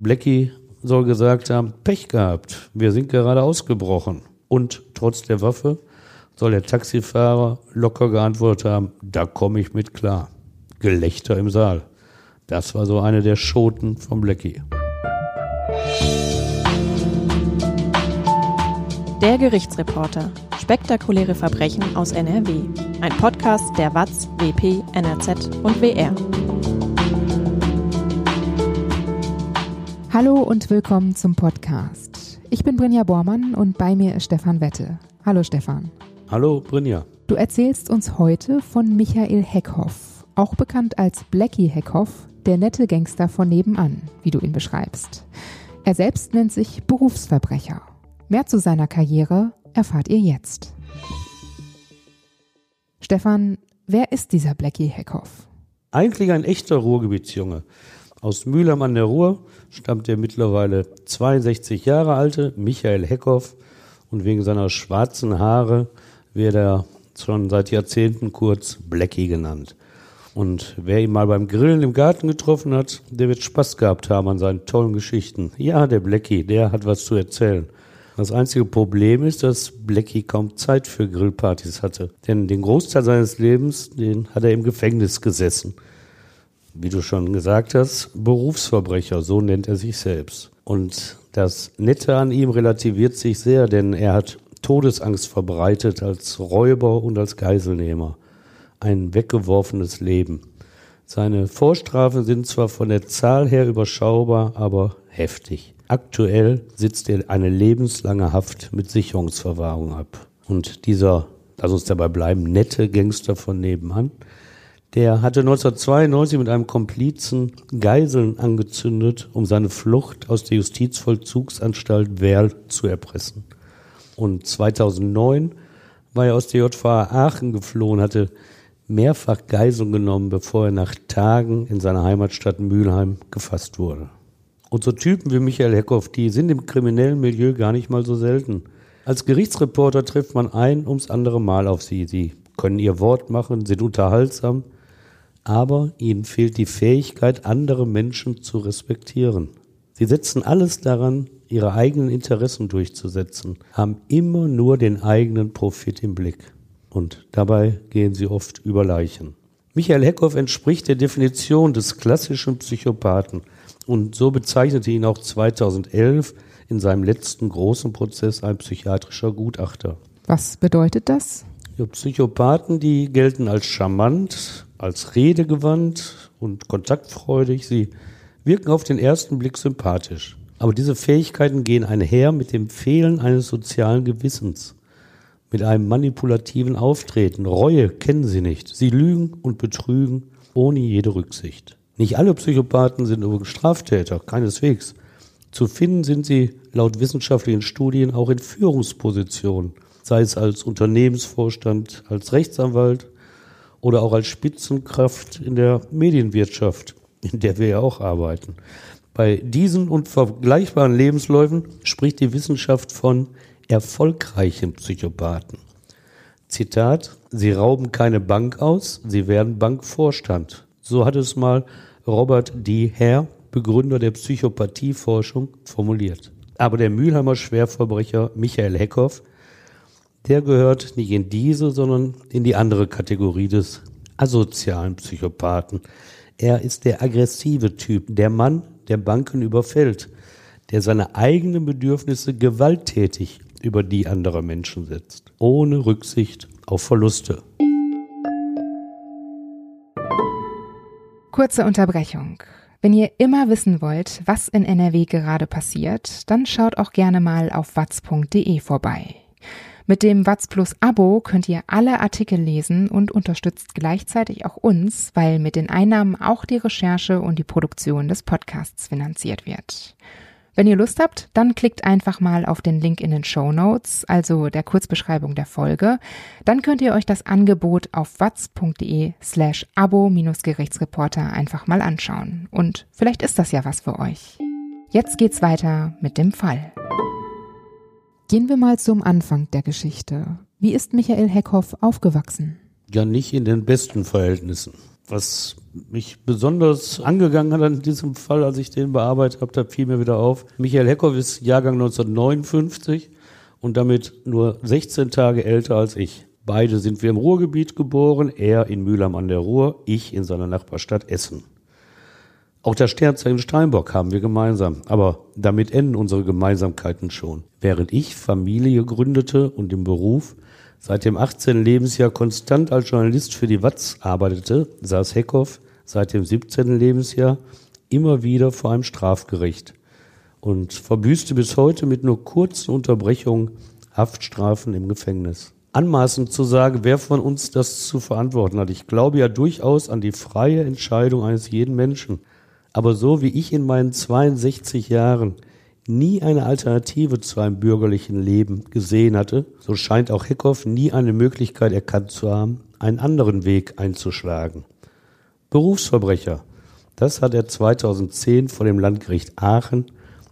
Blackie soll gesagt haben, Pech gehabt, wir sind gerade ausgebrochen. Und trotz der Waffe soll der Taxifahrer locker geantwortet haben, da komme ich mit klar. Gelächter im Saal. Das war so eine der Schoten von Blackie. Der Gerichtsreporter. Spektakuläre Verbrechen aus NRW. Ein Podcast der WAZ, WP, NRZ und WR. Hallo und willkommen zum Podcast. Ich bin Brinja Bormann und bei mir ist Stefan Wette. Hallo Stefan. Hallo Brinja. Du erzählst uns heute von Michael Heckhoff, auch bekannt als Blackie Heckhoff, der nette Gangster von nebenan, wie du ihn beschreibst. Er selbst nennt sich Berufsverbrecher. Mehr zu seiner Karriere erfahrt ihr jetzt. Stefan, wer ist dieser Blackie Heckhoff? Eigentlich ein echter Ruhrgebietsjunge. Aus Mülheim an der Ruhr stammt der mittlerweile 62 Jahre alte Michael Heckhoff und wegen seiner schwarzen Haare wird er schon seit Jahrzehnten kurz Blackie genannt. Und wer ihn mal beim Grillen im Garten getroffen hat, der wird Spaß gehabt haben an seinen tollen Geschichten. Ja, der Blackie, der hat was zu erzählen. Das einzige Problem ist, dass Blackie kaum Zeit für Grillpartys hatte. Denn den Großteil seines Lebens, den hat er im Gefängnis gesessen. Wie du schon gesagt hast, Berufsverbrecher, so nennt er sich selbst. Und das Nette an ihm relativiert sich sehr, denn er hat Todesangst verbreitet als Räuber und als Geiselnehmer. Ein weggeworfenes Leben. Seine Vorstrafen sind zwar von der Zahl her überschaubar, aber heftig. Aktuell sitzt er eine lebenslange Haft mit Sicherungsverwahrung ab. Und dieser, lass uns dabei bleiben, nette Gangster von nebenan, der hatte 1992 mit einem Komplizen Geiseln angezündet, um seine Flucht aus der Justizvollzugsanstalt Werl zu erpressen. Und 2009 war er aus der JVA Aachen geflohen, hatte mehrfach Geiseln genommen, bevor er nach Tagen in seiner Heimatstadt Mülheim gefasst wurde. Und so Typen wie Michael Heckhoff, die sind im kriminellen Milieu gar nicht mal so selten. Als Gerichtsreporter trifft man ein ums andere Mal auf sie. Sie können ihr Wort machen, sind unterhaltsam, aber ihnen fehlt die Fähigkeit, andere Menschen zu respektieren. Sie setzen alles daran, ihre eigenen Interessen durchzusetzen, haben immer nur den eigenen Profit im Blick. Und dabei gehen sie oft über Leichen. Michael Heckhoff entspricht der Definition des klassischen Psychopathen. Und so bezeichnete ihn auch 2011 in seinem letzten großen Prozess ein psychiatrischer Gutachter. Was bedeutet das? Psychopathen, die gelten als charmant, als redegewandt und kontaktfreudig. Sie wirken auf den ersten Blick sympathisch. Aber diese Fähigkeiten gehen einher mit dem Fehlen eines sozialen Gewissens, mit einem manipulativen Auftreten. Reue kennen sie nicht. Sie lügen und betrügen ohne jede Rücksicht. Nicht alle Psychopathen sind übrigens Straftäter, keineswegs. Zu finden sind sie laut wissenschaftlichen Studien auch in Führungspositionen, sei es als Unternehmensvorstand, als Rechtsanwalt oder auch als Spitzenkraft in der Medienwirtschaft, in der wir ja auch arbeiten. Bei diesen und vergleichbaren Lebensläufen spricht die Wissenschaft von erfolgreichen Psychopathen. Zitat, sie rauben keine Bank aus, sie werden Bankvorstand. So hat es mal Robert D. Hare, Begründer der Psychopathieforschung, formuliert. Aber der Mülheimer Schwerverbrecher Michael Heckhoff, der gehört nicht in diese, sondern in die andere Kategorie des asozialen Psychopathen. Er ist der aggressive Typ, der Mann, der Banken überfällt, der seine eigenen Bedürfnisse gewalttätig über die anderer Menschen setzt, ohne Rücksicht auf Verluste. Kurze Unterbrechung. Wenn ihr immer wissen wollt, was in NRW gerade passiert, dann schaut auch gerne mal auf watz.de vorbei. Mit dem Watz Plus Abo könnt ihr alle Artikel lesen und unterstützt gleichzeitig auch uns, weil mit den Einnahmen auch die Recherche und die Produktion des Podcasts finanziert wird. Wenn ihr Lust habt, dann klickt einfach mal auf den Link in den Show Notes, also der Kurzbeschreibung der Folge. Dann könnt ihr euch das Angebot auf watz.de slash abo-gerichtsreporter einfach mal anschauen. Und vielleicht ist das ja was für euch. Jetzt geht's weiter mit dem Fall. Gehen wir mal zum Anfang der Geschichte. Wie ist Michael Heckhoff aufgewachsen? Ja, nicht in den besten Verhältnissen. Was mich besonders angegangen hat an diesem Fall, als ich den bearbeitet habe, da fiel mir wieder auf. Michael Heckhoff ist Jahrgang 1959 und damit nur 16 Tage älter als ich. Beide sind wir im Ruhrgebiet geboren, er in Mülheim an der Ruhr, ich in seiner Nachbarstadt Essen. Auch das Sternzeichen Steinbock haben wir gemeinsam, aber damit enden unsere Gemeinsamkeiten schon. Während ich Familie gründete und im Beruf seit dem 18. Lebensjahr konstant als Journalist für die Watz arbeitete, saß Heckhoff seit dem 17. Lebensjahr immer wieder vor einem Strafgericht und verbüßte bis heute mit nur kurzen Unterbrechungen Haftstrafen im Gefängnis. Anmaßend zu sagen, wer von uns das zu verantworten hat. Ich glaube ja durchaus an die freie Entscheidung eines jeden Menschen. Aber so wie ich in meinen 62 Jahren nie eine Alternative zu einem bürgerlichen Leben gesehen hatte, so scheint auch Heckhoff nie eine Möglichkeit erkannt zu haben, einen anderen Weg einzuschlagen. Berufsverbrecher, das hat er 2010 vor dem Landgericht Aachen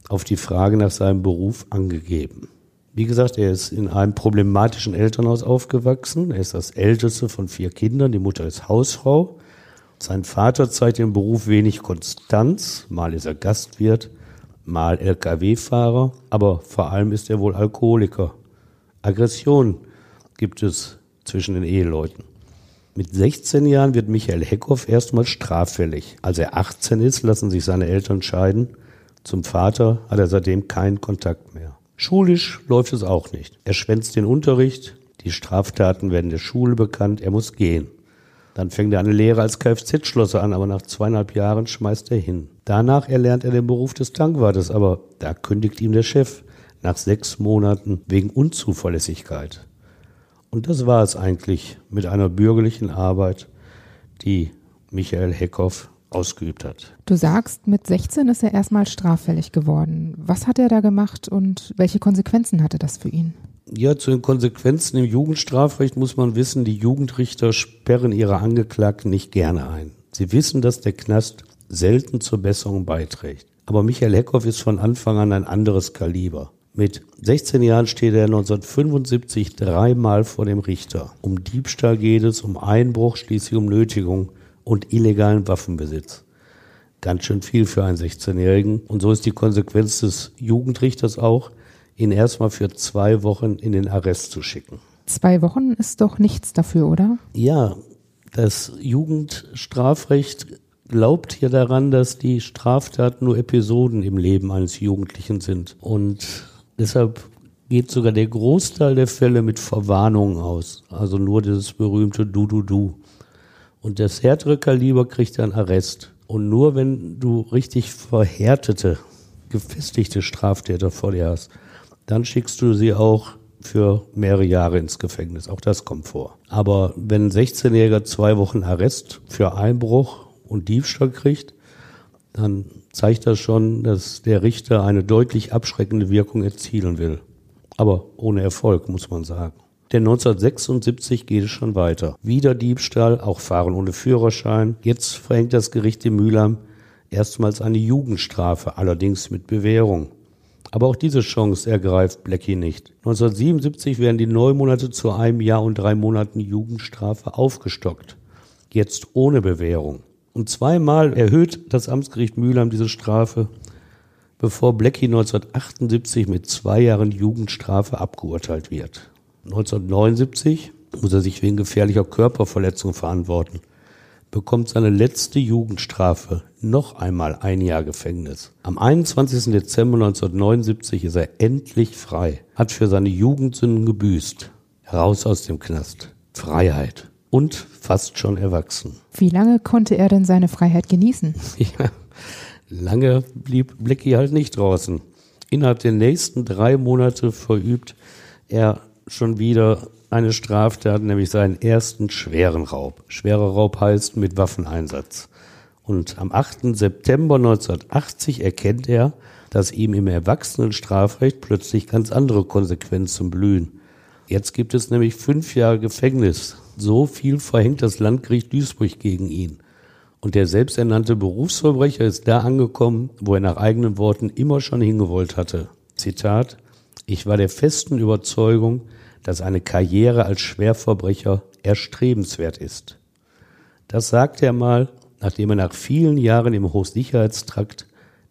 auf die Frage nach seinem Beruf angegeben. Wie gesagt, er ist in einem problematischen Elternhaus aufgewachsen. Er ist das älteste von vier Kindern. Die Mutter ist Hausfrau. Sein Vater zeigt im Beruf wenig Konstanz. Mal ist er Gastwirt, mal Lkw-Fahrer, aber vor allem ist er wohl Alkoholiker. Aggression gibt es zwischen den Eheleuten. Mit 16 Jahren wird Michael Heckhoff erstmals straffällig. Als er 18 ist, lassen sich seine Eltern scheiden. Zum Vater hat er seitdem keinen Kontakt mehr. Schulisch läuft es auch nicht. Er schwänzt den Unterricht, die Straftaten werden der Schule bekannt, er muss gehen. Dann fängt er eine Lehre als Kfz-Schlosser an, aber nach zweieinhalb Jahren schmeißt er hin. Danach erlernt er den Beruf des Tankwartes, aber da kündigt ihm der Chef nach sechs Monaten wegen Unzuverlässigkeit. Und das war es eigentlich mit einer bürgerlichen Arbeit, die Michael Heckhoff ausgeübt hat. Du sagst, mit 16 ist er erstmal straffällig geworden. Was hat er da gemacht und welche Konsequenzen hatte das für ihn? Ja, zu den Konsequenzen im Jugendstrafrecht muss man wissen, die Jugendrichter sperren ihre Angeklagten nicht gerne ein. Sie wissen, dass der Knast selten zur Besserung beiträgt. Aber Michael Heckhoff ist von Anfang an ein anderes Kaliber. Mit 16 Jahren steht er 1975 dreimal vor dem Richter. Um Diebstahl geht es, um Einbruch, schließlich um Nötigung und illegalen Waffenbesitz. Ganz schön viel für einen 16-Jährigen. Und so ist die Konsequenz des Jugendrichters auch, ihn erstmal für zwei Wochen in den Arrest zu schicken. Zwei Wochen ist doch nichts dafür, oder? Ja, das Jugendstrafrecht glaubt hier daran, dass die Straftaten nur Episoden im Leben eines Jugendlichen sind. Und deshalb geht sogar der Großteil der Fälle mit Verwarnungen aus. Also nur dieses berühmte Du-Du-Du. Und das härtere Kaliber kriegt dann Arrest. Und nur wenn du richtig verhärtete, gefestigte Straftäter vor dir hast, dann schickst du sie auch für mehrere Jahre ins Gefängnis. Auch das kommt vor. Aber wenn ein 16-Jähriger zwei Wochen Arrest für Einbruch und Diebstahl kriegt, dann zeigt das schon, dass der Richter eine deutlich abschreckende Wirkung erzielen will. Aber ohne Erfolg, muss man sagen. Denn 1976 geht es schon weiter. Wieder Diebstahl, auch Fahren ohne Führerschein. Jetzt verhängt das Gericht in Mühlheim erstmals eine Jugendstrafe, allerdings mit Bewährung. Aber auch diese Chance ergreift Blackie nicht. 1977 werden die neun Monate zu einem Jahr und drei Monaten Jugendstrafe aufgestockt. Jetzt ohne Bewährung. Und zweimal erhöht das Amtsgericht Mülheim diese Strafe, bevor Blackie 1978 mit zwei Jahren Jugendstrafe abgeurteilt wird. 1979 muss er sich wegen gefährlicher Körperverletzung verantworten bekommt seine letzte Jugendstrafe noch einmal ein Jahr Gefängnis. Am 21. Dezember 1979 ist er endlich frei, hat für seine Jugendsünden gebüßt. Raus aus dem Knast. Freiheit. Und fast schon erwachsen. Wie lange konnte er denn seine Freiheit genießen? Ja, lange blieb Blackie halt nicht draußen. Innerhalb der nächsten drei Monate verübt er schon wieder eine Straftat, nämlich seinen ersten schweren Raub. Schwerer Raub heißt mit Waffeneinsatz. Und am 8. September 1980 erkennt er, dass ihm im Erwachsenenstrafrecht plötzlich ganz andere Konsequenzen blühen. Jetzt gibt es nämlich fünf Jahre Gefängnis. So viel verhängt das Landgericht Duisburg gegen ihn. Und der selbsternannte Berufsverbrecher ist da angekommen, wo er nach eigenen Worten immer schon hingewollt hatte. Zitat, ich war der festen Überzeugung, dass eine Karriere als Schwerverbrecher erstrebenswert ist. Das sagte er mal, nachdem er nach vielen Jahren im Hochsicherheitstrakt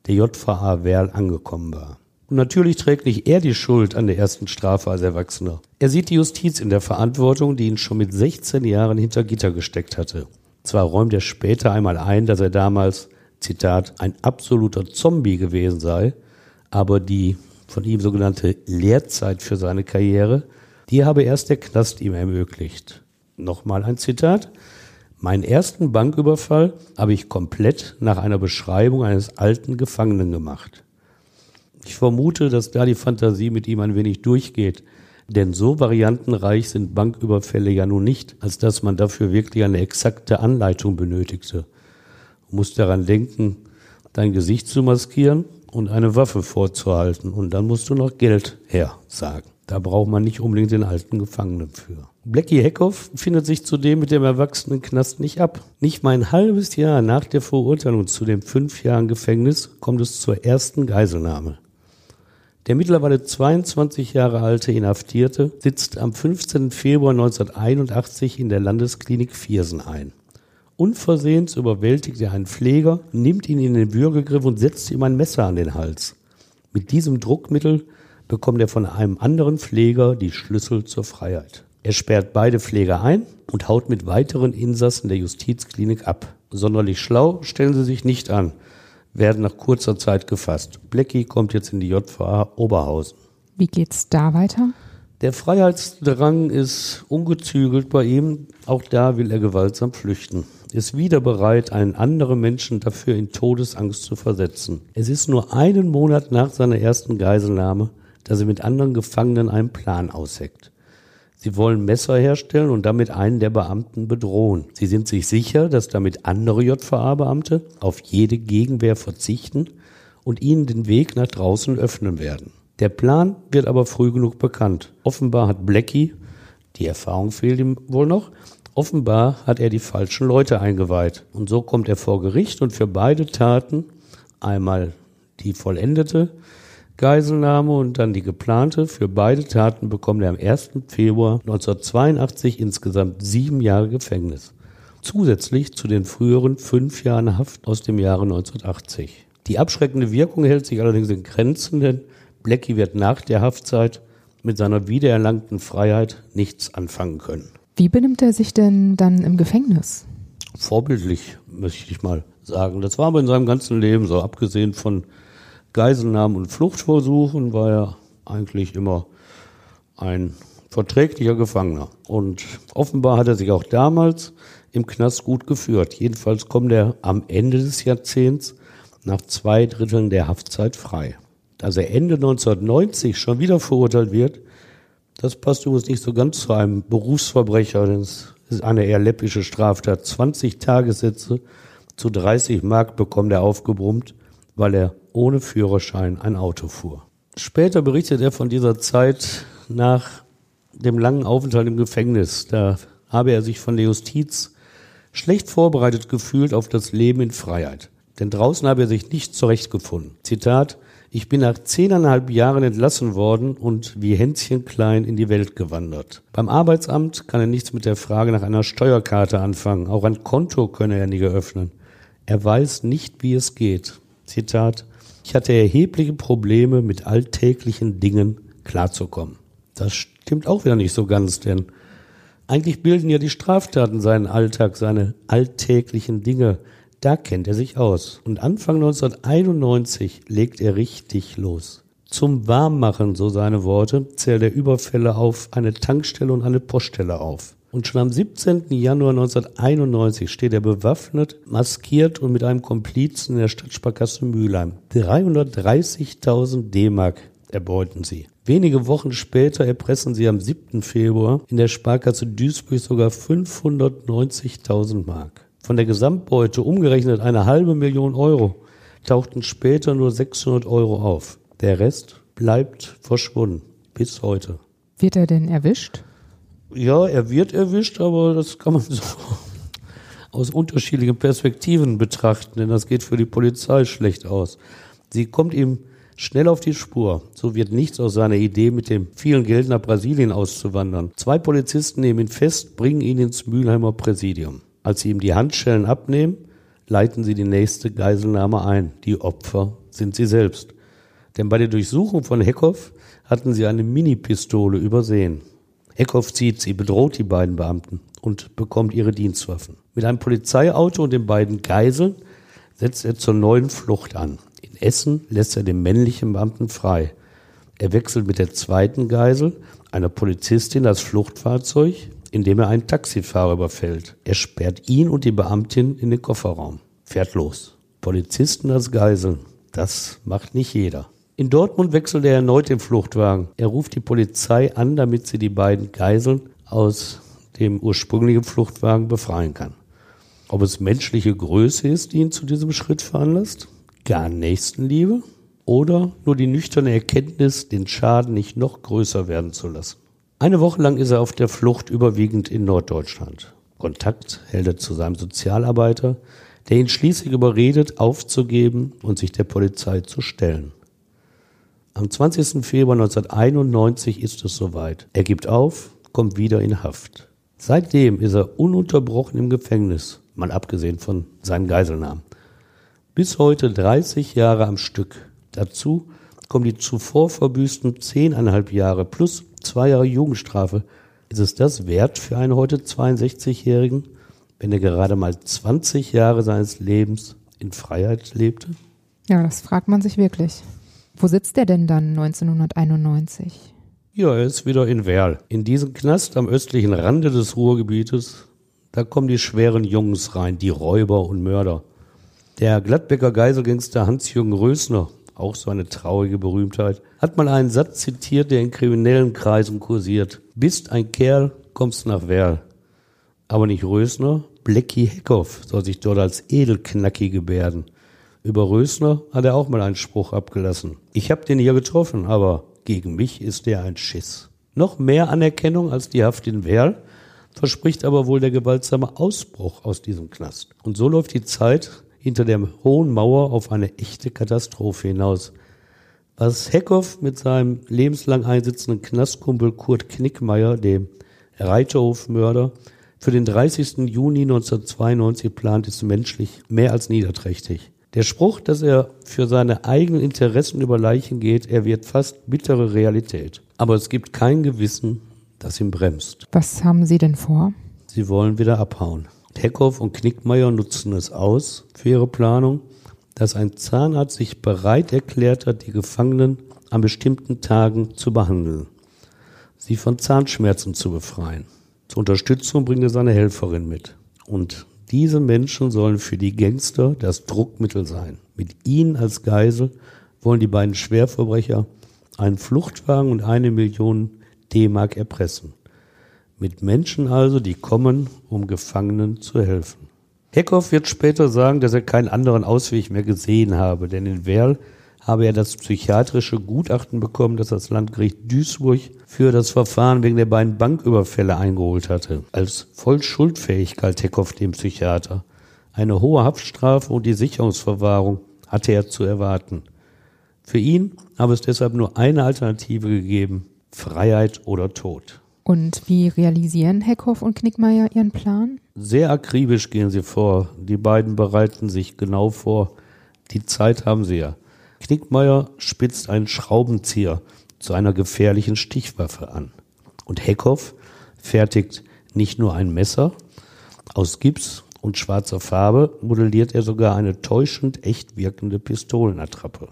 der JVA Werl angekommen war. Und natürlich trägt nicht er die Schuld an der ersten Strafe als Erwachsener. Er sieht die Justiz in der Verantwortung, die ihn schon mit 16 Jahren hinter Gitter gesteckt hatte. Zwar räumt er später einmal ein, dass er damals, Zitat, ein absoluter Zombie gewesen sei, aber die von ihm sogenannte Lehrzeit für seine Karriere, die habe erst der Knast ihm ermöglicht. Nochmal ein Zitat. Meinen ersten Banküberfall habe ich komplett nach einer Beschreibung eines alten Gefangenen gemacht. Ich vermute, dass da die Fantasie mit ihm ein wenig durchgeht. Denn so variantenreich sind Banküberfälle ja nun nicht, als dass man dafür wirklich eine exakte Anleitung benötigte. Du musst daran denken, dein Gesicht zu maskieren und eine Waffe vorzuhalten. Und dann musst du noch Geld her sagen. Da braucht man nicht unbedingt den alten Gefangenen für. Blackie Heckhoff findet sich zudem mit dem Erwachsenenknast nicht ab. Nicht mal ein halbes Jahr nach der Verurteilung zu den fünf Jahren Gefängnis kommt es zur ersten Geiselnahme. Der mittlerweile 22 Jahre alte Inhaftierte sitzt am 15. Februar 1981 in der Landesklinik Viersen ein. Unversehens überwältigt er einen Pfleger, nimmt ihn in den Würgegriff und setzt ihm ein Messer an den Hals. Mit diesem Druckmittel bekommt er von einem anderen Pfleger die Schlüssel zur Freiheit. Er sperrt beide Pfleger ein und haut mit weiteren Insassen der Justizklinik ab. Sonderlich schlau stellen sie sich nicht an werden nach kurzer Zeit gefasst. Blecki kommt jetzt in die JVA Oberhausen. Wie geht's da weiter? Der Freiheitsdrang ist ungezügelt bei ihm. Auch da will er gewaltsam flüchten. Ist wieder bereit, einen anderen Menschen dafür in Todesangst zu versetzen. Es ist nur einen Monat nach seiner ersten Geiselnahme, dass er mit anderen Gefangenen einen Plan ausheckt. Sie wollen Messer herstellen und damit einen der Beamten bedrohen. Sie sind sich sicher, dass damit andere JVA-Beamte auf jede Gegenwehr verzichten und ihnen den Weg nach draußen öffnen werden. Der Plan wird aber früh genug bekannt. Offenbar hat Blackie, die Erfahrung fehlt ihm wohl noch, offenbar hat er die falschen Leute eingeweiht. Und so kommt er vor Gericht und für beide Taten, einmal die vollendete Geiselnahme und dann die geplante. Für beide Taten bekommt er am 1. Februar 1982 insgesamt sieben Jahre Gefängnis. Zusätzlich zu den früheren fünf Jahren Haft aus dem Jahre 1980. Die abschreckende Wirkung hält sich allerdings in Grenzen, denn Blackie wird nach der Haftzeit mit seiner wiedererlangten Freiheit nichts anfangen können. Wie benimmt er sich denn dann im Gefängnis? Vorbildlich, möchte ich mal sagen. Das war aber in seinem ganzen Leben so, abgesehen von Geiselnahmen und Fluchtversuchen war er eigentlich immer ein verträglicher Gefangener. Und offenbar hat er sich auch damals im Knast gut geführt. Jedenfalls kommt er am Ende des Jahrzehnts nach zwei Dritteln der Haftzeit frei. Dass er Ende 1990 schon wieder verurteilt wird, das passt übrigens nicht so ganz zu einem Berufsverbrecher, denn es ist eine eher läppische Straftat. 20 Tagessätze zu 30 Mark bekommt er aufgebrummt, weil er ohne Führerschein ein Auto fuhr. Später berichtet er von dieser Zeit nach dem langen Aufenthalt im Gefängnis. Da habe er sich von der Justiz schlecht vorbereitet gefühlt auf das Leben in Freiheit. Denn draußen habe er sich nicht zurechtgefunden. Zitat, ich bin nach zehneinhalb Jahren entlassen worden und wie Hänschen klein in die Welt gewandert. Beim Arbeitsamt kann er nichts mit der Frage nach einer Steuerkarte anfangen. Auch ein Konto könne er nie eröffnen. Er weiß nicht, wie es geht. Zitat, ich hatte erhebliche Probleme mit alltäglichen Dingen klarzukommen. Das stimmt auch wieder nicht so ganz, denn eigentlich bilden ja die Straftaten seinen Alltag, seine alltäglichen Dinge. Da kennt er sich aus. Und Anfang 1991 legt er richtig los. Zum Warmmachen, so seine Worte, zählt er Überfälle auf eine Tankstelle und eine Poststelle auf. Und schon am 17. Januar 1991 steht er bewaffnet, maskiert und mit einem Komplizen in der Stadtsparkasse Mülheim. 330.000 D-Mark erbeuten sie. Wenige Wochen später erpressen sie am 7. Februar in der Sparkasse Duisburg sogar 590.000 Mark. Von der Gesamtbeute umgerechnet eine halbe Million Euro tauchten später nur 600 Euro auf. Der Rest bleibt verschwunden bis heute. Wird er denn erwischt? Ja, er wird erwischt, aber das kann man so aus unterschiedlichen Perspektiven betrachten, denn das geht für die Polizei schlecht aus. Sie kommt ihm schnell auf die Spur. So wird nichts aus seiner Idee, mit dem vielen Geld nach Brasilien auszuwandern. Zwei Polizisten nehmen ihn fest, bringen ihn ins Mülheimer Präsidium. Als sie ihm die Handschellen abnehmen, leiten sie die nächste Geiselnahme ein. Die Opfer sind sie selbst. Denn bei der Durchsuchung von Heckhoff hatten sie eine Mini-Pistole übersehen. Heckhoff zieht sie, bedroht die beiden Beamten und bekommt ihre Dienstwaffen. Mit einem Polizeiauto und den beiden Geiseln setzt er zur neuen Flucht an. In Essen lässt er den männlichen Beamten frei. Er wechselt mit der zweiten Geisel, einer Polizistin, das Fluchtfahrzeug, indem er einen Taxifahrer überfällt. Er sperrt ihn und die Beamtin in den Kofferraum, fährt los. Polizisten als Geiseln, das macht nicht jeder. In Dortmund wechselt er erneut den Fluchtwagen. Er ruft die Polizei an, damit sie die beiden Geiseln aus dem ursprünglichen Fluchtwagen befreien kann. Ob es menschliche Größe ist, die ihn zu diesem Schritt veranlasst? Gar Nächstenliebe? Oder nur die nüchterne Erkenntnis, den Schaden nicht noch größer werden zu lassen? Eine Woche lang ist er auf der Flucht überwiegend in Norddeutschland. Kontakt hält er zu seinem Sozialarbeiter, der ihn schließlich überredet, aufzugeben und sich der Polizei zu stellen. Am 20. Februar 1991 ist es soweit. Er gibt auf, kommt wieder in Haft. Seitdem ist er ununterbrochen im Gefängnis, mal abgesehen von seinen Geiselnahmen. Bis heute 30 Jahre am Stück. Dazu kommen die zuvor verbüßten zehneinhalb Jahre plus zwei Jahre Jugendstrafe. Ist es das wert für einen heute 62-Jährigen, wenn er gerade mal 20 Jahre seines Lebens in Freiheit lebte? Ja, das fragt man sich wirklich. Wo sitzt er denn dann 1991? Ja, er ist wieder in Werl. In diesem Knast am östlichen Rande des Ruhrgebietes, da kommen die schweren Jungs rein, die Räuber und Mörder. Der Gladbecker Geiselgangster Hans-Jürgen Rösner, auch so eine traurige Berühmtheit, hat mal einen Satz zitiert, der in kriminellen Kreisen kursiert. Bist ein Kerl, kommst nach Werl. Aber nicht Rösner, Blecki Heckhoff soll sich dort als Edelknacki gebärden. Über Rösner hat er auch mal einen Spruch abgelassen. Ich hab den hier getroffen, aber gegen mich ist der ein Schiss. Noch mehr Anerkennung als die Haft in Werl verspricht aber wohl der gewaltsame Ausbruch aus diesem Knast. Und so läuft die Zeit hinter der hohen Mauer auf eine echte Katastrophe hinaus. Was Heckhoff mit seinem lebenslang einsitzenden Knastkumpel Kurt Knickmeier, dem Reiterhofmörder, für den 30. Juni 1992 plant, ist menschlich mehr als niederträchtig. Der Spruch, dass er für seine eigenen Interessen über Leichen geht, er wird fast bittere Realität. Aber es gibt kein Gewissen, das ihn bremst. Was haben Sie denn vor? Sie wollen wieder abhauen. Heckhoff und Knickmeier nutzen es aus für ihre Planung, dass ein Zahnarzt sich bereit erklärt hat, die Gefangenen an bestimmten Tagen zu behandeln, sie von Zahnschmerzen zu befreien. Zur Unterstützung bringt er seine Helferin mit. Und diese Menschen sollen für die Gangster das Druckmittel sein. Mit ihnen als Geisel wollen die beiden Schwerverbrecher einen Fluchtwagen und eine Million D-Mark erpressen. Mit Menschen also, die kommen, um Gefangenen zu helfen. Heckhoff wird später sagen, dass er keinen anderen Ausweg mehr gesehen habe, denn in Werl habe er das psychiatrische Gutachten bekommen, das das Landgericht Duisburg für das Verfahren wegen der beiden Banküberfälle eingeholt hatte. Als voll schuldfähig galt Heckhoff dem Psychiater. Eine hohe Haftstrafe und die Sicherungsverwahrung hatte er zu erwarten. Für ihn habe es deshalb nur eine Alternative gegeben, Freiheit oder Tod. Und wie realisieren Heckhoff und Knickmeier ihren Plan? Sehr akribisch gehen sie vor. Die beiden bereiten sich genau vor. Die Zeit haben sie ja. Knickmeier spitzt einen Schraubenzieher zu einer gefährlichen Stichwaffe an. Und Heckhoff fertigt nicht nur ein Messer, aus Gips und schwarzer Farbe modelliert er sogar eine täuschend echt wirkende Pistolenattrappe.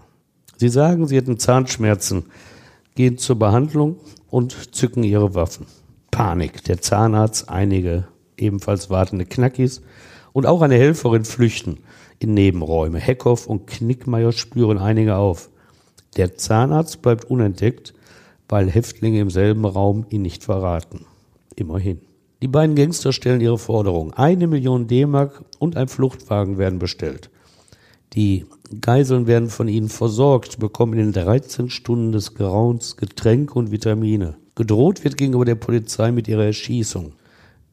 Sie sagen, sie hätten Zahnschmerzen, gehen zur Behandlung und zücken ihre Waffen. Panik. Der Zahnarzt, einige ebenfalls wartende Knackis und auch eine Helferin flüchten in Nebenräume. Heckhoff und Knickmeier spüren einige auf. Der Zahnarzt bleibt unentdeckt, weil Häftlinge im selben Raum ihn nicht verraten. Immerhin. Die beiden Gangster stellen ihre Forderung. Eine Million D-Mark und ein Fluchtwagen werden bestellt. Die Geiseln werden von ihnen versorgt, bekommen in 13 Stunden des Grauens Getränke und Vitamine. Gedroht wird gegenüber der Polizei mit ihrer Erschießung.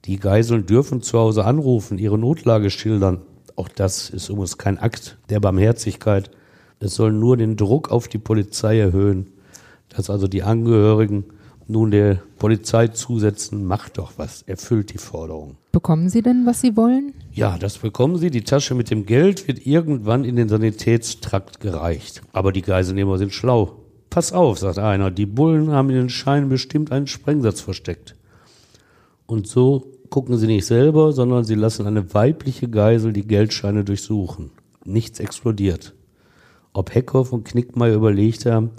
Die Geiseln dürfen zu Hause anrufen, ihre Notlage schildern. Auch das ist übrigens kein Akt der Barmherzigkeit. Es soll nur den Druck auf die Polizei erhöhen, dass also die Angehörigen nun der Polizei zusetzen, macht doch was, erfüllt die Forderung. Bekommen Sie denn, was Sie wollen? Ja, das bekommen sie. Die Tasche mit dem Geld wird irgendwann in den Sanitätstrakt gereicht. Aber die Geiselnehmer sind schlau. Pass auf, sagt einer, die Bullen haben in den Scheinen bestimmt einen Sprengsatz versteckt. Und so gucken sie nicht selber, sondern sie lassen eine weibliche Geisel die Geldscheine durchsuchen. Nichts explodiert. Ob Heckhoff und Knickmeier überlegt haben,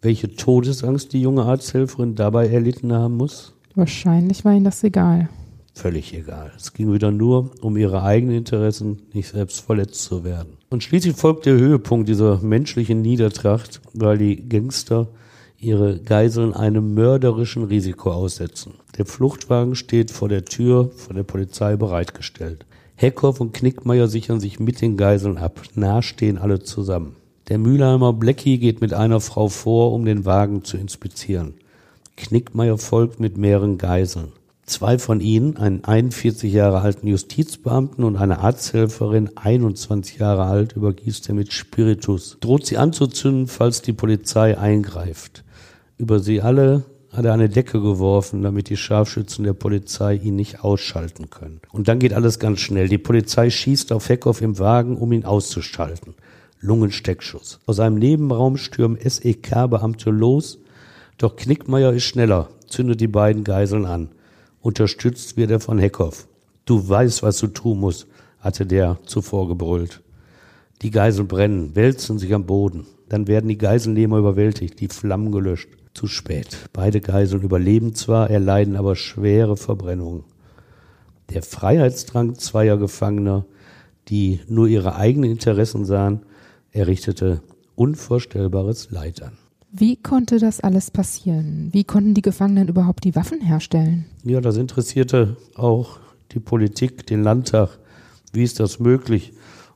welche Todesangst die junge Arzthelferin dabei erlitten haben muss? Wahrscheinlich war Ihnen das egal. Völlig egal. Es ging wieder nur um ihre eigenen Interessen, nicht selbst verletzt zu werden. Und schließlich folgt der Höhepunkt dieser menschlichen Niedertracht, weil die Gangster ihre Geiseln einem mörderischen Risiko aussetzen. Der Fluchtwagen steht vor der Tür von der Polizei bereitgestellt. Heckhoff und Knickmeier sichern sich mit den Geiseln ab. Nah stehen alle zusammen. Der Mülheimer Blackie geht mit einer Frau vor, um den Wagen zu inspizieren. Knickmeier folgt mit mehreren Geiseln. Zwei von ihnen, einen 41 Jahre alten Justizbeamten und eine Arzthelferin, 21 Jahre alt, übergießt er mit Spiritus, droht sie anzuzünden, falls die Polizei eingreift. Über sie alle hat er eine Decke geworfen, damit die Scharfschützen der Polizei ihn nicht ausschalten können. Und dann geht alles ganz schnell. Die Polizei schießt auf Heckhoff im Wagen, um ihn auszuschalten. Lungensteckschuss. Aus einem Nebenraum stürmen SEK-Beamte los, doch Knickmeier ist schneller, zündet die beiden Geiseln an. Unterstützt wird er von Heckhoff. Du weißt, was du tun musst, hatte der zuvor gebrüllt. Die Geiseln brennen, wälzen sich am Boden. Dann werden die Geiselnehmer überwältigt, die Flammen gelöscht. Zu spät. Beide Geiseln überleben zwar, erleiden aber schwere Verbrennungen. Der Freiheitsdrang zweier Gefangener, die nur ihre eigenen Interessen sahen, errichtete unvorstellbares Leid an. Wie konnte das alles passieren? Wie konnten die Gefangenen überhaupt die Waffen herstellen? Ja, das interessierte auch die Politik, den Landtag. Wie ist das möglich?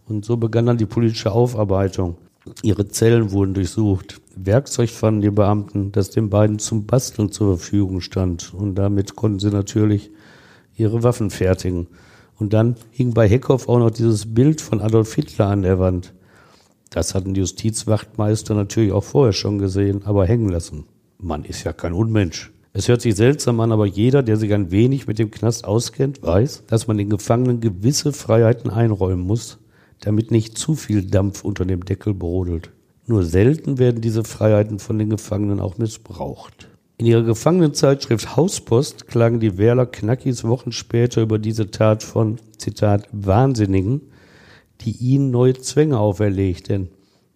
Und so begann dann die politische Aufarbeitung. Ihre Zellen wurden durchsucht. Werkzeug fanden die Beamten, das den beiden zum Basteln zur Verfügung stand. Und damit konnten sie natürlich ihre Waffen fertigen. Und dann hing bei Heckhoff auch noch dieses Bild von Adolf Hitler an der Wand. Das hatten die Justizwachtmeister natürlich auch vorher schon gesehen, aber hängen lassen. Man ist ja kein Unmensch. Es hört sich seltsam an, aber jeder, der sich ein wenig mit dem Knast auskennt, weiß, dass man den Gefangenen gewisse Freiheiten einräumen muss, damit nicht zu viel Dampf unter dem Deckel brodelt. Nur selten werden diese Freiheiten von den Gefangenen auch missbraucht. In ihrer Gefangenenzeitschrift Hauspost klagen die Werler Knackis Wochen später über diese Tat von, Zitat, Wahnsinnigen, die ihnen neue Zwänge auferlegt. Denn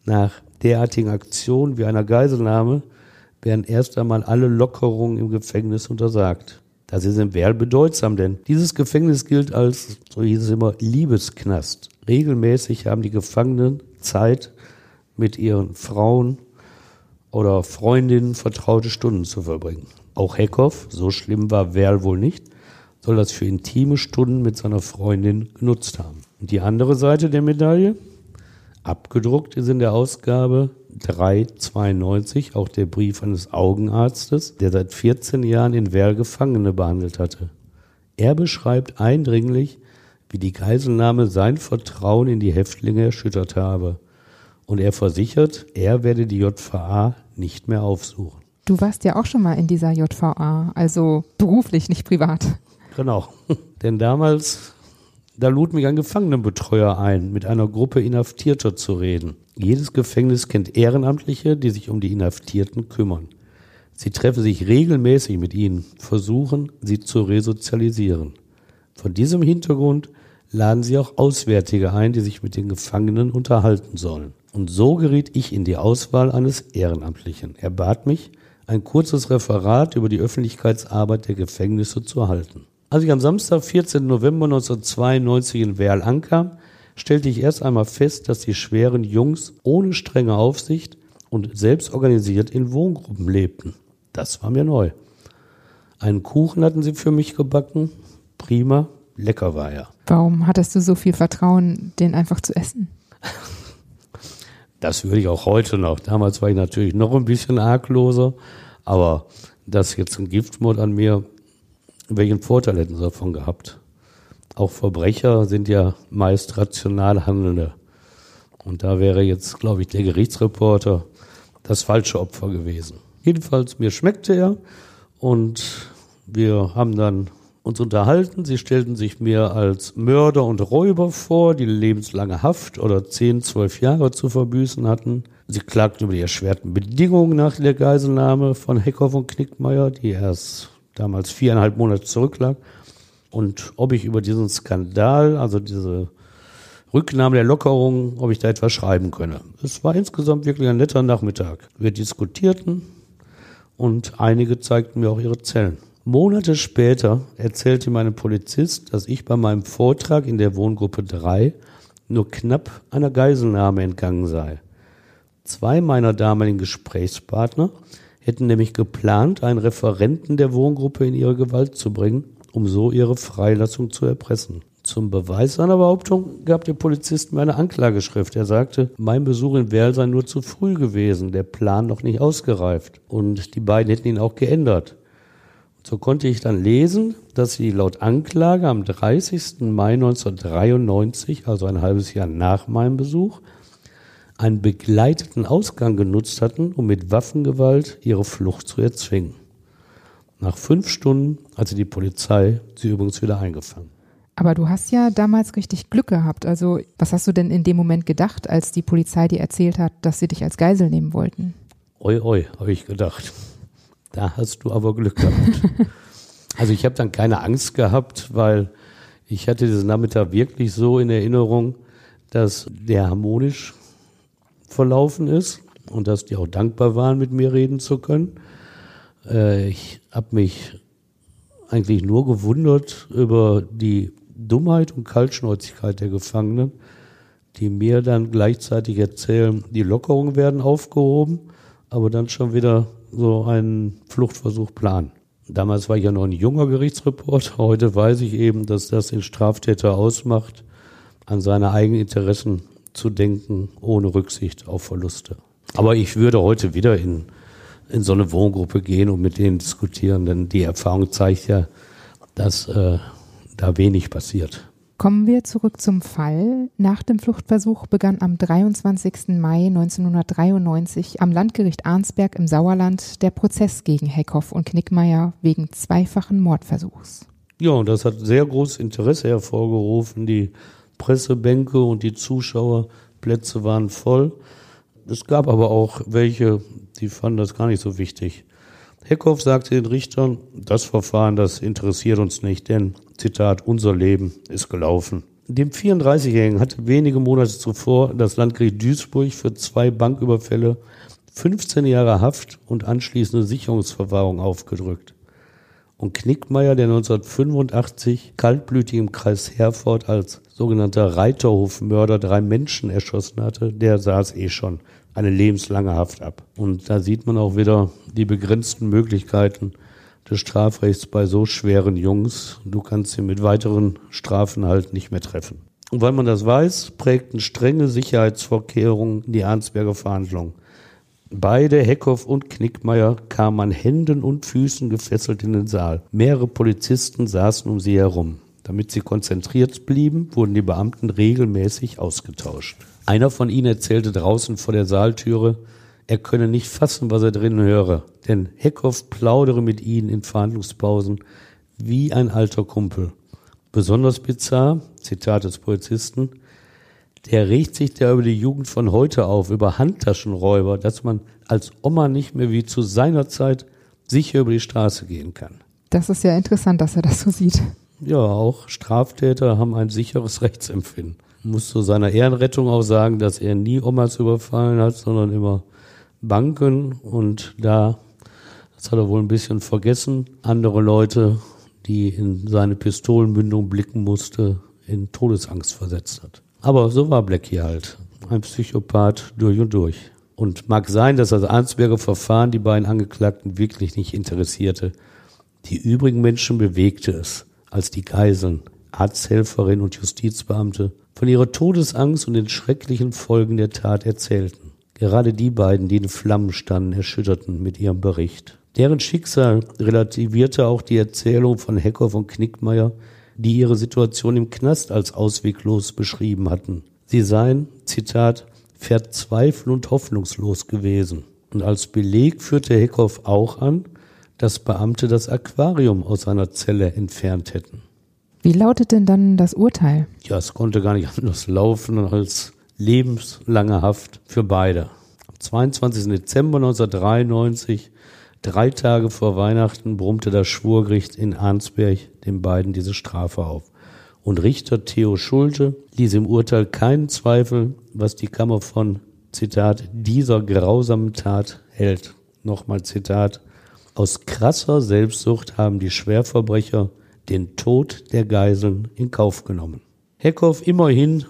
nach derartigen Aktionen wie einer Geiselnahme werden erst einmal alle Lockerungen im Gefängnis untersagt. Das ist im Werl bedeutsam, denn dieses Gefängnis gilt als, so hieß es immer, Liebesknast. Regelmäßig haben die Gefangenen Zeit, mit ihren Frauen oder Freundinnen vertraute Stunden zu verbringen. Auch Heckhoff, so schlimm war Werl wohl nicht, soll das für intime Stunden mit seiner Freundin genutzt haben. Und die andere Seite der Medaille, abgedruckt ist in der Ausgabe 392 auch der Brief eines Augenarztes, der seit 14 Jahren in Werl Gefangene behandelt hatte. Er beschreibt eindringlich, wie die Geiselnahme sein Vertrauen in die Häftlinge erschüttert habe. Und er versichert, er werde die JVA nicht mehr aufsuchen. Du warst ja auch schon mal in dieser JVA, also beruflich, nicht privat. Genau. Denn damals da lud mich ein Gefangenenbetreuer ein, mit einer Gruppe Inhaftierter zu reden. Jedes Gefängnis kennt Ehrenamtliche, die sich um die Inhaftierten kümmern. Sie treffen sich regelmäßig mit ihnen, versuchen, sie zu resozialisieren. Von diesem Hintergrund laden sie auch Auswärtige ein, die sich mit den Gefangenen unterhalten sollen. Und so geriet ich in die Auswahl eines Ehrenamtlichen. Er bat mich, ein kurzes Referat über die Öffentlichkeitsarbeit der Gefängnisse zu halten. Als ich am Samstag, 14. November 1992 in Werl ankam, stellte ich erst einmal fest, dass die schweren Jungs ohne strenge Aufsicht und selbst organisiert in Wohngruppen lebten. Das war mir neu. Einen Kuchen hatten sie für mich gebacken. Prima, lecker war er. Warum hattest du so viel Vertrauen, den einfach zu essen? Das würde ich auch heute noch. Damals war ich natürlich noch ein bisschen argloser, aber dass jetzt ein Giftmord an mir welchen Vorteil hätten sie davon gehabt? Auch Verbrecher sind ja meist rational Handelnde. Und da wäre jetzt, glaube ich, der Gerichtsreporter das falsche Opfer gewesen. Jedenfalls, mir schmeckte er Und wir haben dann uns unterhalten. Sie stellten sich mir als Mörder und Räuber vor, die lebenslange Haft oder 10, 12 Jahre zu verbüßen hatten. Sie klagten über die erschwerten Bedingungen nach der Geiselnahme von Heckhoff und Knickmeier, die erst damals viereinhalb Monate zurücklag. Und ob ich über diesen Skandal, also diese Rücknahme der Lockerung, ob ich da etwas schreiben könne. Es war insgesamt wirklich ein netter Nachmittag. Wir diskutierten und einige zeigten mir auch ihre Zellen. Monate später erzählte ein Polizist, dass ich bei meinem Vortrag in der Wohngruppe 3 nur knapp einer Geiselnahme entgangen sei. Zwei meiner damaligen Gesprächspartner hätten nämlich geplant, einen Referenten der Wohngruppe in ihre Gewalt zu bringen, um so ihre Freilassung zu erpressen. Zum Beweis seiner Behauptung gab der Polizist mir eine Anklageschrift. Er sagte, mein Besuch in Werl sei nur zu früh gewesen, der Plan noch nicht ausgereift. Und die beiden hätten ihn auch geändert. So konnte ich dann lesen, dass sie laut Anklage am 30. Mai 1993, also ein halbes Jahr nach meinem Besuch, einen begleiteten Ausgang genutzt hatten, um mit Waffengewalt ihre Flucht zu erzwingen. Nach fünf Stunden hatte die Polizei sie übrigens wieder eingefangen. Aber du hast ja damals richtig Glück gehabt. Also was hast du denn in dem Moment gedacht, als die Polizei dir erzählt hat, dass sie dich als Geisel nehmen wollten? Oi, oi, habe ich gedacht. Da hast du aber Glück gehabt. also ich habe dann keine Angst gehabt, weil ich hatte diesen Nachmittag wirklich so in Erinnerung, dass der harmonisch verlaufen ist und dass die auch dankbar waren, mit mir reden zu können. Äh, ich habe mich eigentlich nur gewundert über die Dummheit und Kaltschnäuzigkeit der Gefangenen, die mir dann gleichzeitig erzählen, die Lockerungen werden aufgehoben, aber dann schon wieder so einen Fluchtversuch planen. Damals war ich ja noch ein junger Gerichtsreporter. Heute weiß ich eben, dass das den Straftäter ausmacht, an seine eigenen Interessen zu denken, ohne Rücksicht auf Verluste. Aber ich würde heute wieder in, in so eine Wohngruppe gehen und mit denen diskutieren, denn die Erfahrung zeigt ja, dass äh, da wenig passiert. Kommen wir zurück zum Fall. Nach dem Fluchtversuch begann am 23. Mai 1993 am Landgericht Arnsberg im Sauerland der Prozess gegen Heckhoff und Knickmeier wegen zweifachen Mordversuchs. Ja, und das hat sehr großes Interesse hervorgerufen. Die Pressebänke und die Zuschauerplätze waren voll. Es gab aber auch welche, die fanden das gar nicht so wichtig. Heckhoff sagte den Richtern, das Verfahren, das interessiert uns nicht, denn, Zitat, unser Leben ist gelaufen. Dem 34-Jährigen hatte wenige Monate zuvor das Landgericht Duisburg für zwei Banküberfälle 15 Jahre Haft und anschließende Sicherungsverwahrung aufgedrückt. Und Knickmeier, der 1985 kaltblütig im Kreis Herford als sogenannter Reiterhofmörder drei Menschen erschossen hatte, der saß eh schon eine lebenslange Haft ab. Und da sieht man auch wieder die begrenzten Möglichkeiten des Strafrechts bei so schweren Jungs. Du kannst sie mit weiteren Strafen halt nicht mehr treffen. Und weil man das weiß, prägten strenge Sicherheitsvorkehrungen die Arnsberger Verhandlungen. Beide, Heckhoff und Knickmeier, kamen an Händen und Füßen gefesselt in den Saal. Mehrere Polizisten saßen um sie herum. Damit sie konzentriert blieben, wurden die Beamten regelmäßig ausgetauscht. Einer von ihnen erzählte draußen vor der Saaltüre, er könne nicht fassen, was er drinnen höre, denn Heckhoff plaudere mit ihnen in Verhandlungspausen wie ein alter Kumpel. Besonders bizarr, Zitat des Polizisten, der regt sich da über die Jugend von heute auf, über Handtaschenräuber, dass man als Oma nicht mehr wie zu seiner Zeit sicher über die Straße gehen kann. Das ist ja interessant, dass er das so sieht. Ja, auch Straftäter haben ein sicheres Rechtsempfinden muss zu seiner Ehrenrettung auch sagen, dass er nie Omas überfallen hat, sondern immer Banken und da, das hat er wohl ein bisschen vergessen, andere Leute, die in seine Pistolenmündung blicken musste, in Todesangst versetzt hat. Aber so war Blackie halt. Ein Psychopath durch und durch. Und mag sein, dass das Arnsberger Verfahren die beiden Angeklagten wirklich nicht interessierte. Die übrigen Menschen bewegte es, als die Geiseln, Arzthelferin und Justizbeamte von ihrer Todesangst und den schrecklichen Folgen der Tat erzählten. Gerade die beiden, die in Flammen standen, erschütterten mit ihrem Bericht. Deren Schicksal relativierte auch die Erzählung von Hecker von Knickmeier, die ihre Situation im Knast als ausweglos beschrieben hatten. Sie seien, Zitat, verzweifelt und hoffnungslos gewesen. Und als Beleg führte Heckhoff auch an, dass Beamte das Aquarium aus seiner Zelle entfernt hätten. Wie lautet denn dann das Urteil? Ja, es konnte gar nicht anders laufen als lebenslange Haft für beide. Am 22. Dezember 1993, drei Tage vor Weihnachten, brummte das Schwurgericht in Arnsberg den beiden diese Strafe auf. Und Richter Theo Schulte ließ im Urteil keinen Zweifel, was die Kammer von, Zitat, dieser grausamen Tat hält. Nochmal Zitat. Aus krasser Selbstsucht haben die Schwerverbrecher den Tod der Geiseln in Kauf genommen. Heckhoff immerhin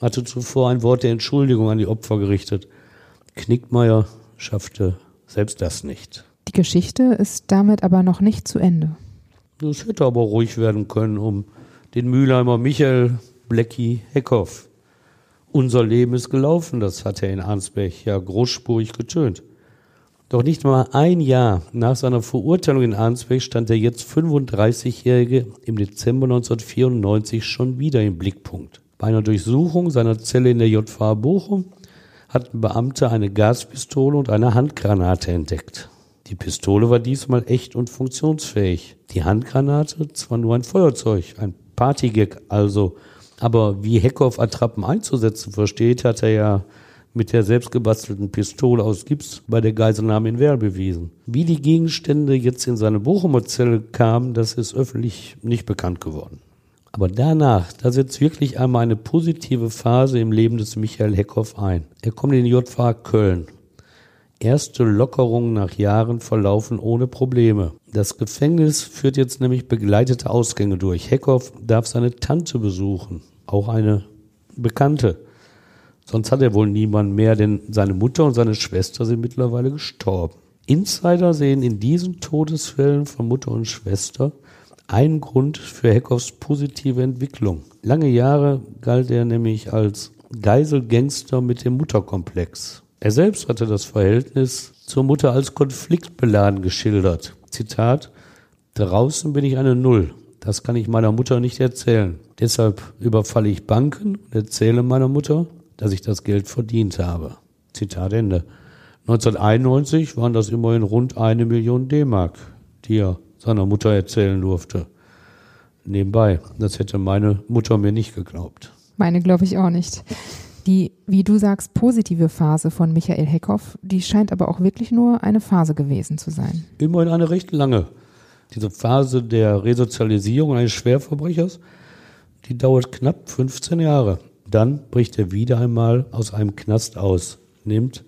hatte zuvor ein Wort der Entschuldigung an die Opfer gerichtet. Knickmeier schaffte selbst das nicht. Die Geschichte ist damit aber noch nicht zu Ende. Es hätte aber ruhig werden können um den Mülheimer Michael Blecki Heckhoff. Unser Leben ist gelaufen, das hat er in Arnsberg ja großspurig getönt. Doch nicht mal ein Jahr nach seiner Verurteilung in Arnsberg stand der jetzt 35-Jährige im Dezember 1994 schon wieder im Blickpunkt. Bei einer Durchsuchung seiner Zelle in der JVA Bochum hatten Beamte eine Gaspistole und eine Handgranate entdeckt. Die Pistole war diesmal echt und funktionsfähig. Die Handgranate zwar nur ein Feuerzeug, ein Partygag also, aber wie Heckhoff Attrappen einzusetzen versteht, hat er ja mit der selbstgebastelten Pistole aus Gips bei der Geiselnahme in Werl bewiesen. Wie die Gegenstände jetzt in seine Bochumer Zelle kamen, das ist öffentlich nicht bekannt geworden. Aber danach, da setzt wirklich einmal eine positive Phase im Leben des Michael Heckhoff ein. Er kommt in die JVA Köln. Erste Lockerungen nach Jahren verlaufen ohne Probleme. Das Gefängnis führt jetzt nämlich begleitete Ausgänge durch. Heckhoff darf seine Tante besuchen, auch eine Bekannte. Sonst hat er wohl niemand mehr, denn seine Mutter und seine Schwester sind mittlerweile gestorben. Insider sehen in diesen Todesfällen von Mutter und Schwester einen Grund für Heckhoffs positive Entwicklung. Lange Jahre galt er nämlich als Geiselgangster mit dem Mutterkomplex. Er selbst hatte das Verhältnis zur Mutter als konfliktbeladen geschildert. Zitat, draußen bin ich eine Null. Das kann ich meiner Mutter nicht erzählen. Deshalb überfalle ich Banken und erzähle meiner Mutter, dass ich das Geld verdient habe. Zitat Ende. 1991 waren das immerhin rund eine Million D-Mark, die er seiner Mutter erzählen durfte. Nebenbei, das hätte meine Mutter mir nicht geglaubt. Meine glaube ich auch nicht. Die, wie du sagst, positive Phase von Michael Heckhoff, die scheint aber auch wirklich nur eine Phase gewesen zu sein. Immerhin eine recht lange. Diese Phase der Resozialisierung eines Schwerverbrechers, die dauert knapp 15 Jahre. Dann bricht er wieder einmal aus einem Knast aus, nimmt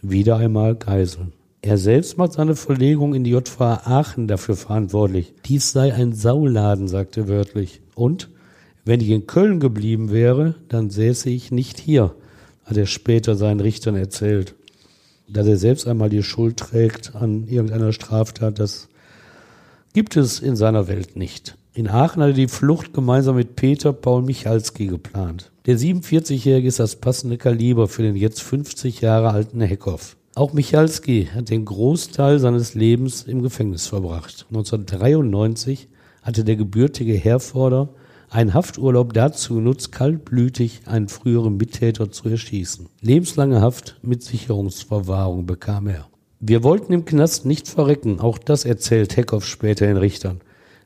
wieder einmal Geiseln. Er selbst macht seine Verlegung in die JVA Aachen dafür verantwortlich. Dies sei ein Sauladen, sagte er wörtlich. Und wenn ich in Köln geblieben wäre, dann säße ich nicht hier, hat er später seinen Richtern erzählt. Dass er selbst einmal die Schuld trägt an irgendeiner Straftat, das gibt es in seiner Welt nicht. In Aachen hat er die Flucht gemeinsam mit Peter Paul Michalski geplant. Der 47-Jährige ist das passende Kaliber für den jetzt 50 Jahre alten Heckhoff. Auch Michalski hat den Großteil seines Lebens im Gefängnis verbracht. 1993 hatte der gebürtige Herforder einen Hafturlaub dazu genutzt, kaltblütig einen früheren Mittäter zu erschießen. Lebenslange Haft mit Sicherungsverwahrung bekam er. Wir wollten im Knast nicht verrecken, auch das erzählt Heckhoff später den Richtern.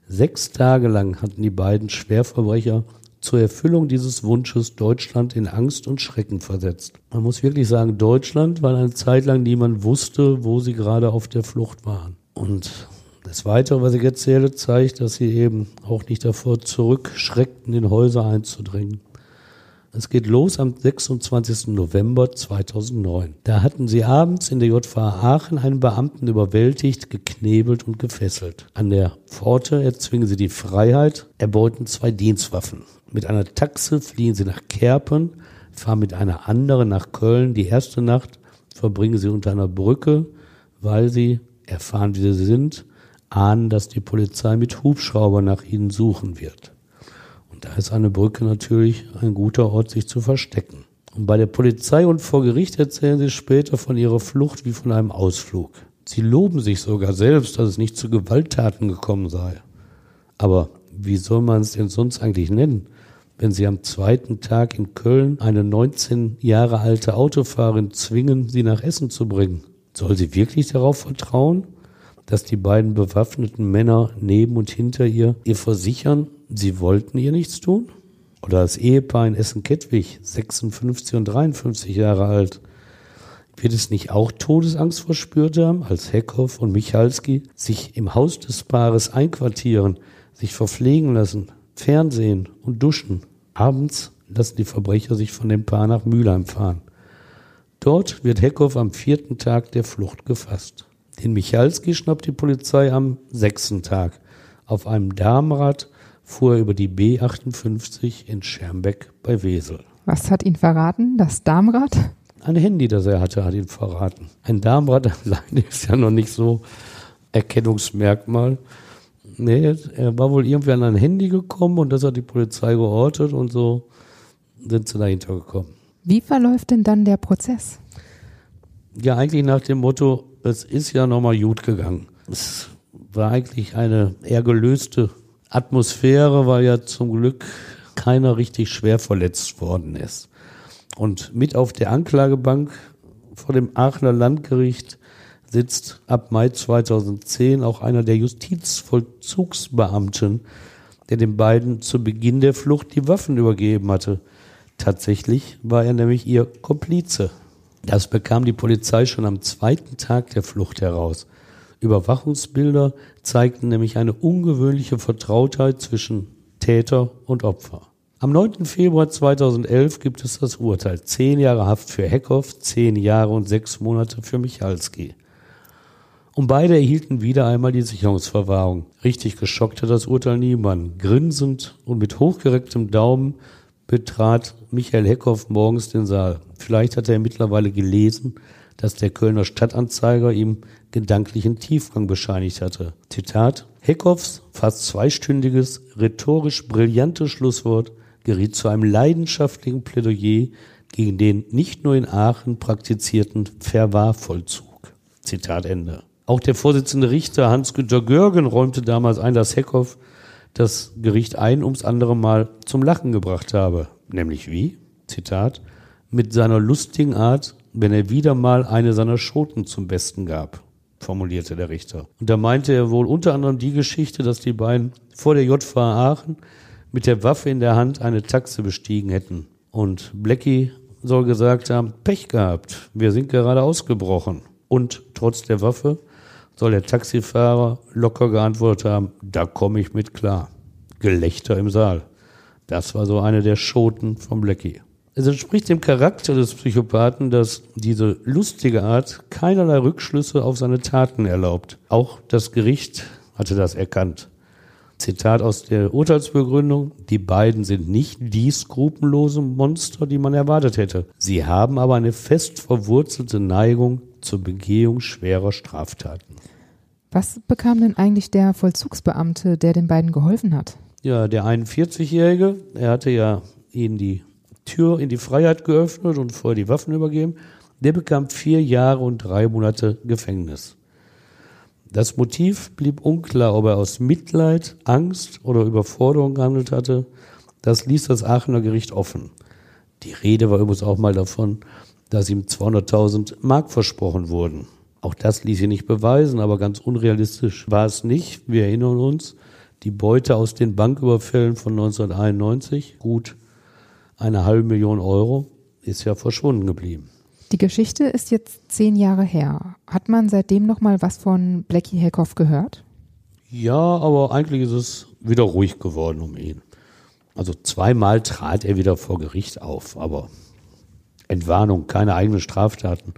Sechs Tage lang hatten die beiden Schwerverbrecher zur Erfüllung dieses Wunsches Deutschland in Angst und Schrecken versetzt. Man muss wirklich sagen, Deutschland, weil eine Zeit lang niemand wusste, wo sie gerade auf der Flucht waren. Und das Weitere, was ich erzähle, zeigt, dass sie eben auch nicht davor zurückschreckten, in Häuser einzudringen. Es geht los am 26. November 2009. Da hatten sie abends in der JVA Aachen einen Beamten überwältigt, geknebelt und gefesselt. An der Pforte erzwingen sie die Freiheit, erbeuten zwei Dienstwaffen. Mit einer Taxe fliehen sie nach Kerpen, fahren mit einer anderen nach Köln. Die erste Nacht verbringen sie unter einer Brücke, weil sie, erfahren wie sie sind, ahnen, dass die Polizei mit Hubschrauber nach ihnen suchen wird. Und da ist eine Brücke natürlich ein guter Ort, sich zu verstecken. Und bei der Polizei und vor Gericht erzählen sie später von ihrer Flucht wie von einem Ausflug. Sie loben sich sogar selbst, dass es nicht zu Gewalttaten gekommen sei. Aber wie soll man es denn sonst eigentlich nennen? Wenn Sie am zweiten Tag in Köln eine 19 Jahre alte Autofahrerin zwingen, sie nach Essen zu bringen? Soll sie wirklich darauf vertrauen, dass die beiden bewaffneten Männer neben und hinter ihr ihr versichern, sie wollten ihr nichts tun? Oder das Ehepaar in Essen-Kettwig, 56 und 53 Jahre alt, wird es nicht auch Todesangst verspürt haben, als Heckhoff und Michalski sich im Haus des Paares einquartieren, sich verpflegen lassen, Fernsehen und duschen? Abends lassen die Verbrecher sich von dem Paar nach Mülheim fahren. Dort wird Heckhoff am vierten Tag der Flucht gefasst. Den Michalski schnappt die Polizei am sechsten Tag. Auf einem Darmrad fuhr er über die B58 in Schermbeck bei Wesel. Was hat ihn verraten? Das Darmrad? Ein Handy, das er hatte, hat ihn verraten. Ein Darmrad alleine ist ja noch nicht so Erkennungsmerkmal. Nee, er war wohl irgendwie an ein Handy gekommen und das hat die Polizei geortet und so sind sie dahinter gekommen. Wie verläuft denn dann der Prozess? Ja, eigentlich nach dem Motto, es ist ja nochmal gut gegangen. Es war eigentlich eine eher gelöste Atmosphäre, weil ja zum Glück keiner richtig schwer verletzt worden ist. Und mit auf der Anklagebank vor dem Aachener Landgericht sitzt ab Mai 2010 auch einer der Justizvollzugsbeamten, der den beiden zu Beginn der Flucht die Waffen übergeben hatte. Tatsächlich war er nämlich ihr Komplize. Das bekam die Polizei schon am zweiten Tag der Flucht heraus. Überwachungsbilder zeigten nämlich eine ungewöhnliche Vertrautheit zwischen Täter und Opfer. Am 9. Februar 2011 gibt es das Urteil. Zehn Jahre Haft für Heckhoff, zehn Jahre und sechs Monate für Michalski. Und beide erhielten wieder einmal die Sicherungsverwahrung. Richtig geschockt hat das Urteil niemand. Grinsend und mit hochgerecktem Daumen betrat Michael Heckhoff morgens den Saal. Vielleicht hat er mittlerweile gelesen, dass der Kölner Stadtanzeiger ihm gedanklichen Tiefgang bescheinigt hatte. Zitat Heckhoffs fast zweistündiges, rhetorisch brillantes Schlusswort geriet zu einem leidenschaftlichen Plädoyer gegen den nicht nur in Aachen praktizierten Verwahrvollzug. Zitat Ende. Auch der Vorsitzende Richter Hans-Günter Görgen räumte damals ein, dass Heckhoff das Gericht ein ums andere Mal zum Lachen gebracht habe. Nämlich wie? Zitat. Mit seiner lustigen Art, wenn er wieder mal eine seiner Schoten zum Besten gab, formulierte der Richter. Und da meinte er wohl unter anderem die Geschichte, dass die beiden vor der JVA Aachen mit der Waffe in der Hand eine Taxe bestiegen hätten. Und Blackie soll gesagt haben, Pech gehabt, wir sind gerade ausgebrochen. Und trotz der Waffe soll der Taxifahrer locker geantwortet haben, da komme ich mit klar. Gelächter im Saal. Das war so eine der Schoten von Blackie. Es entspricht dem Charakter des Psychopathen, dass diese lustige Art keinerlei Rückschlüsse auf seine Taten erlaubt. Auch das Gericht hatte das erkannt. Zitat aus der Urteilsbegründung, die beiden sind nicht die skrupellosen Monster, die man erwartet hätte. Sie haben aber eine fest verwurzelte Neigung zur Begehung schwerer Straftaten. Was bekam denn eigentlich der Vollzugsbeamte, der den beiden geholfen hat? Ja, der 41-Jährige, er hatte ja ihnen die Tür in die Freiheit geöffnet und vorher die Waffen übergeben. Der bekam vier Jahre und drei Monate Gefängnis. Das Motiv blieb unklar, ob er aus Mitleid, Angst oder Überforderung gehandelt hatte. Das ließ das Aachener Gericht offen. Die Rede war übrigens auch mal davon, dass ihm 200.000 Mark versprochen wurden. Auch das ließ sich nicht beweisen, aber ganz unrealistisch war es nicht. Wir erinnern uns, die Beute aus den Banküberfällen von 1991, gut eine halbe Million Euro, ist ja verschwunden geblieben. Die Geschichte ist jetzt zehn Jahre her. Hat man seitdem noch mal was von Blackie Heckhoff gehört? Ja, aber eigentlich ist es wieder ruhig geworden um ihn. Also zweimal trat er wieder vor Gericht auf, aber Entwarnung, keine eigenen Straftaten.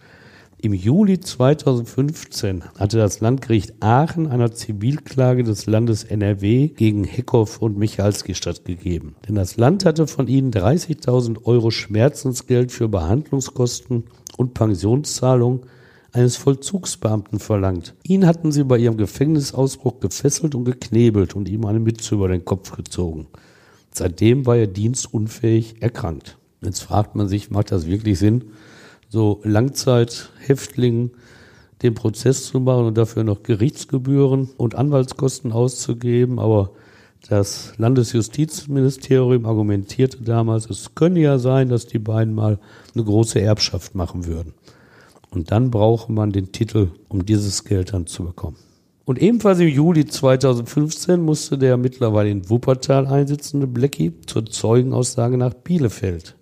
Im Juli 2015 hatte das Landgericht Aachen einer Zivilklage des Landes NRW gegen Heckhoff und Michalski stattgegeben. Denn das Land hatte von ihnen 30.000 Euro Schmerzensgeld für Behandlungskosten und Pensionszahlung eines Vollzugsbeamten verlangt. Ihn hatten sie bei ihrem Gefängnisausbruch gefesselt und geknebelt und ihm eine Mütze über den Kopf gezogen. Seitdem war er dienstunfähig erkrankt. Jetzt fragt man sich, macht das wirklich Sinn, so Langzeithäftlingen den Prozess zu machen und dafür noch Gerichtsgebühren und Anwaltskosten auszugeben, aber das Landesjustizministerium argumentierte damals, es könne ja sein, dass die beiden mal eine große Erbschaft machen würden. Und dann brauche man den Titel, um dieses Geld dann zu bekommen. Und ebenfalls im Juli 2015 musste der mittlerweile in Wuppertal einsitzende Blackie zur Zeugenaussage nach Bielefeld.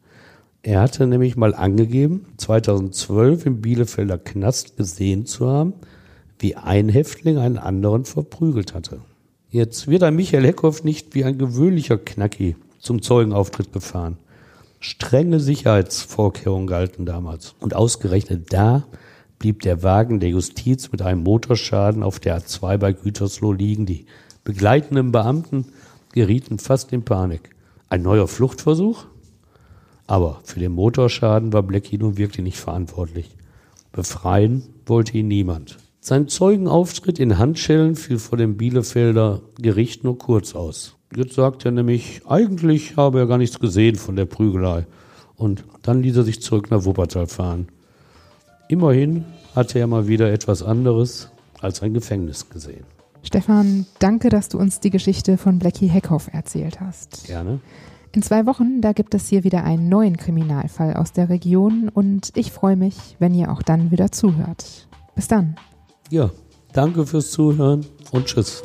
Er hatte nämlich mal angegeben, 2012 im Bielefelder Knast gesehen zu haben, wie ein Häftling einen anderen verprügelt hatte. Jetzt wird ein Michael Heckhoff nicht wie ein gewöhnlicher Knacki zum Zeugenauftritt gefahren. Strenge Sicherheitsvorkehrungen galten damals. Und ausgerechnet da blieb der Wagen der Justiz mit einem Motorschaden auf der A2 bei Gütersloh liegen. Die begleitenden Beamten gerieten fast in Panik. Ein neuer Fluchtversuch? Aber für den Motorschaden war Blackie nun wirklich nicht verantwortlich. Befreien wollte ihn niemand. Sein Zeugenauftritt in Handschellen fiel vor dem Bielefelder Gericht nur kurz aus. Jetzt sagt er nämlich, eigentlich habe er gar nichts gesehen von der Prügelei. Und dann ließ er sich zurück nach Wuppertal fahren. Immerhin hatte er mal wieder etwas anderes als ein Gefängnis gesehen. Stefan, danke, dass du uns die Geschichte von Blackie Heckhoff erzählt hast. Gerne. In zwei Wochen, da gibt es hier wieder einen neuen Kriminalfall aus der Region und ich freue mich, wenn ihr auch dann wieder zuhört. Bis dann. Ja, danke fürs Zuhören und tschüss.